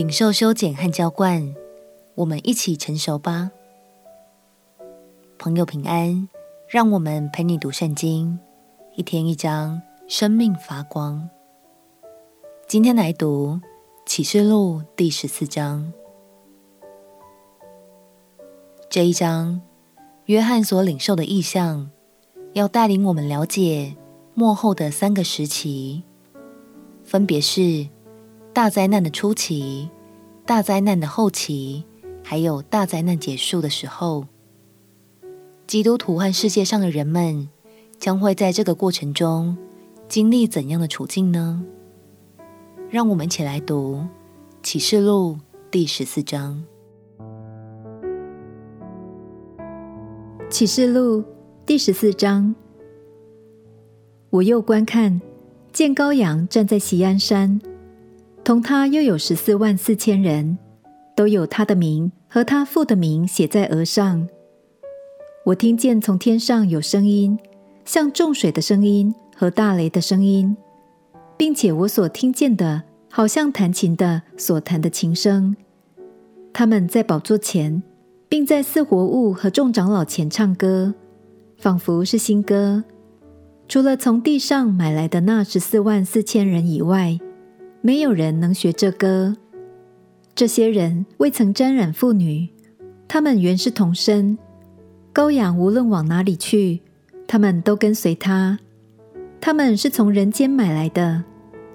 领受修剪和浇灌，我们一起成熟吧。朋友平安，让我们陪你读圣经，一天一章，生命发光。今天来读启示录第十四章。这一章，约翰所领受的异象，要带领我们了解末后的三个时期，分别是大灾难的初期、大灾难的后期，还有大灾难结束的时候。基督徒和世界上的人们将会在这个过程中经历怎样的处境呢？让我们一起来读启示录第十四章。启示录第十四章，我又观看，见羔羊站在锡安山，同他又有十四万四千人，都有他的名和他父的名写在额上。我听见从天上有声音，像众水的声音和大雷的声音，并且我所听见的，好像弹琴的所弹的琴声。他们在宝座前，并在四活物和众长老前唱歌，仿佛是新歌。除了从地上买来的那十四万四千人以外，没有人能学这歌。这些人未曾沾染妇女，他们原是童身。羔羊无论往哪里去，他们都跟随他。他们是从人间买来的，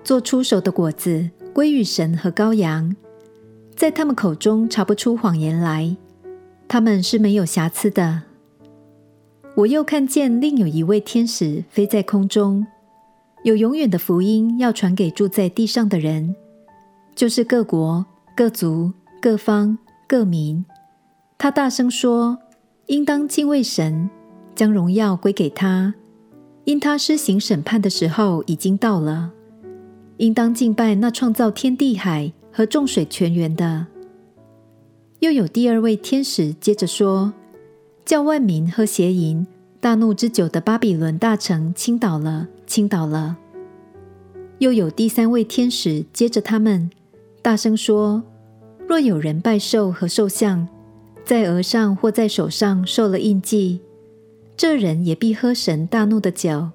做出熟的果子归于神和羔羊，在他们口中查不出谎言来。他们是没有瑕疵的。我又看见另有一位天使飞在空中，有永远的福音要传给住在地上的人，就是各国、各族、各方、各民。他大声说。应当敬畏神，将荣耀归给他，因他施行审判的时候已经到了。应当敬拜那创造天地海和众水泉源的。又有第二位天使接着说：“叫万民喝邪淫大怒之酒的巴比伦大城倾倒了，倾倒了。”又有第三位天使接着他们大声说：“若有人拜兽和兽像，在额上或在手上受了印记，这人也必喝神大怒的酒。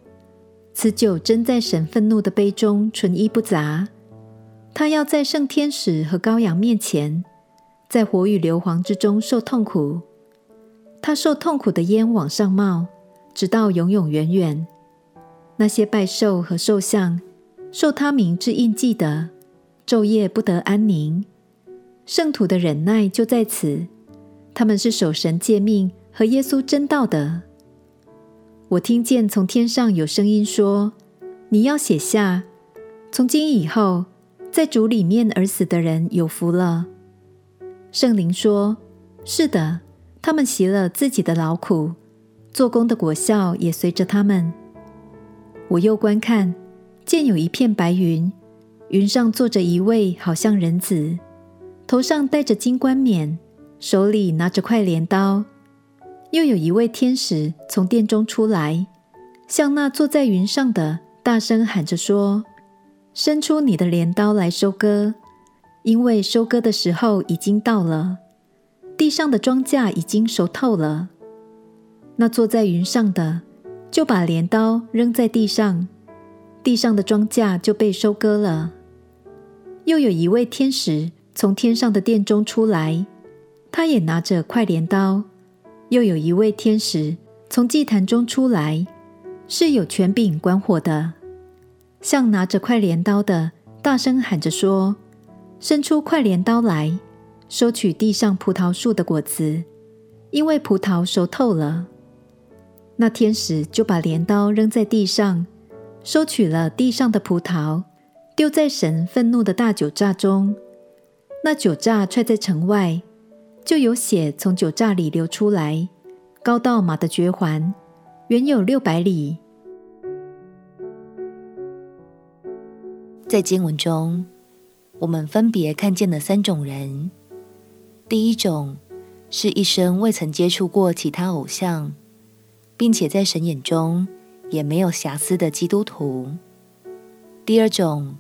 此酒真在神愤怒的杯中，纯一不杂。他要在圣天使和羔羊面前，在火与硫磺之中受痛苦。他受痛苦的烟往上冒，直到永永远远。那些拜兽和兽像，受他名之印记的，昼夜不得安宁。圣徒的忍耐就在此。他们是守神诫命和耶稣真道的。我听见从天上有声音说：“你要写下，从今以后，在主里面而死的人有福了。”圣灵说：“是的，他们习了自己的劳苦，做工的果效也随着他们。”我又观看，见有一片白云，云上坐着一位好像人子，头上戴着金冠冕。手里拿着块镰刀，又有一位天使从殿中出来，向那坐在云上的大声喊着说：“伸出你的镰刀来收割，因为收割的时候已经到了，地上的庄稼已经熟透了。”那坐在云上的就把镰刀扔在地上，地上的庄稼就被收割了。又有一位天使从天上的殿中出来。他也拿着快镰刀，又有一位天使从祭坛中出来，是有权柄管火的，向拿着快镰刀的大声喊着说：“伸出快镰刀来，收取地上葡萄树的果子，因为葡萄熟透了。”那天使就把镰刀扔在地上，收取了地上的葡萄，丢在神愤怒的大酒榨中。那酒榨踹在城外。就有血从酒榨里流出来，高到马的嚼环，远有六百里。在经文中，我们分别看见了三种人。第一种是一生未曾接触过其他偶像，并且在神眼中也没有瑕疵的基督徒。第二种，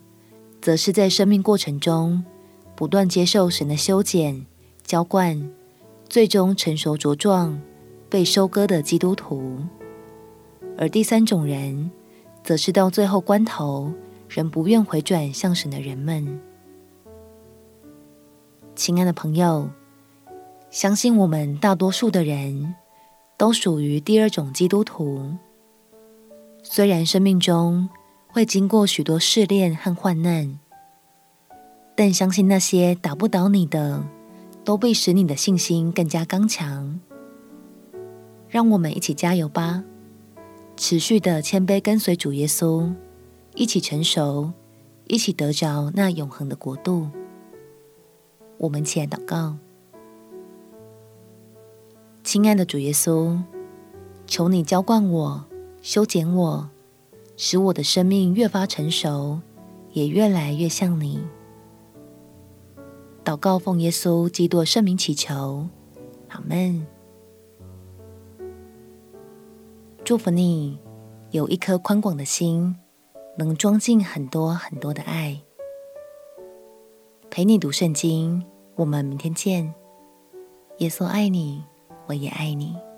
则是在生命过程中，不断接受神的修剪、浇灌，最终成熟茁壮，被收割的基督徒。而第三种人，则是到最后关头仍不愿回转向神的人们。亲爱的朋友，相信我们大多数的人都属于第二种基督徒。虽然生命中会经过许多试炼和患难，但相信那些打不倒你的，都必使你的信心更加刚强。让我们一起加油吧！持续的谦卑跟随主耶稣，一起成熟，一起得着那永恒的国度。我们起来祷告，亲爱的主耶稣，求你浇灌我，修剪我，使我的生命越发成熟，也越来越像你。祷告奉耶稣基督圣名祈求，阿门。祝福你有一颗宽广的心，能装进很多很多的爱。陪你读圣经，我们明天见。耶稣爱你，我也爱你。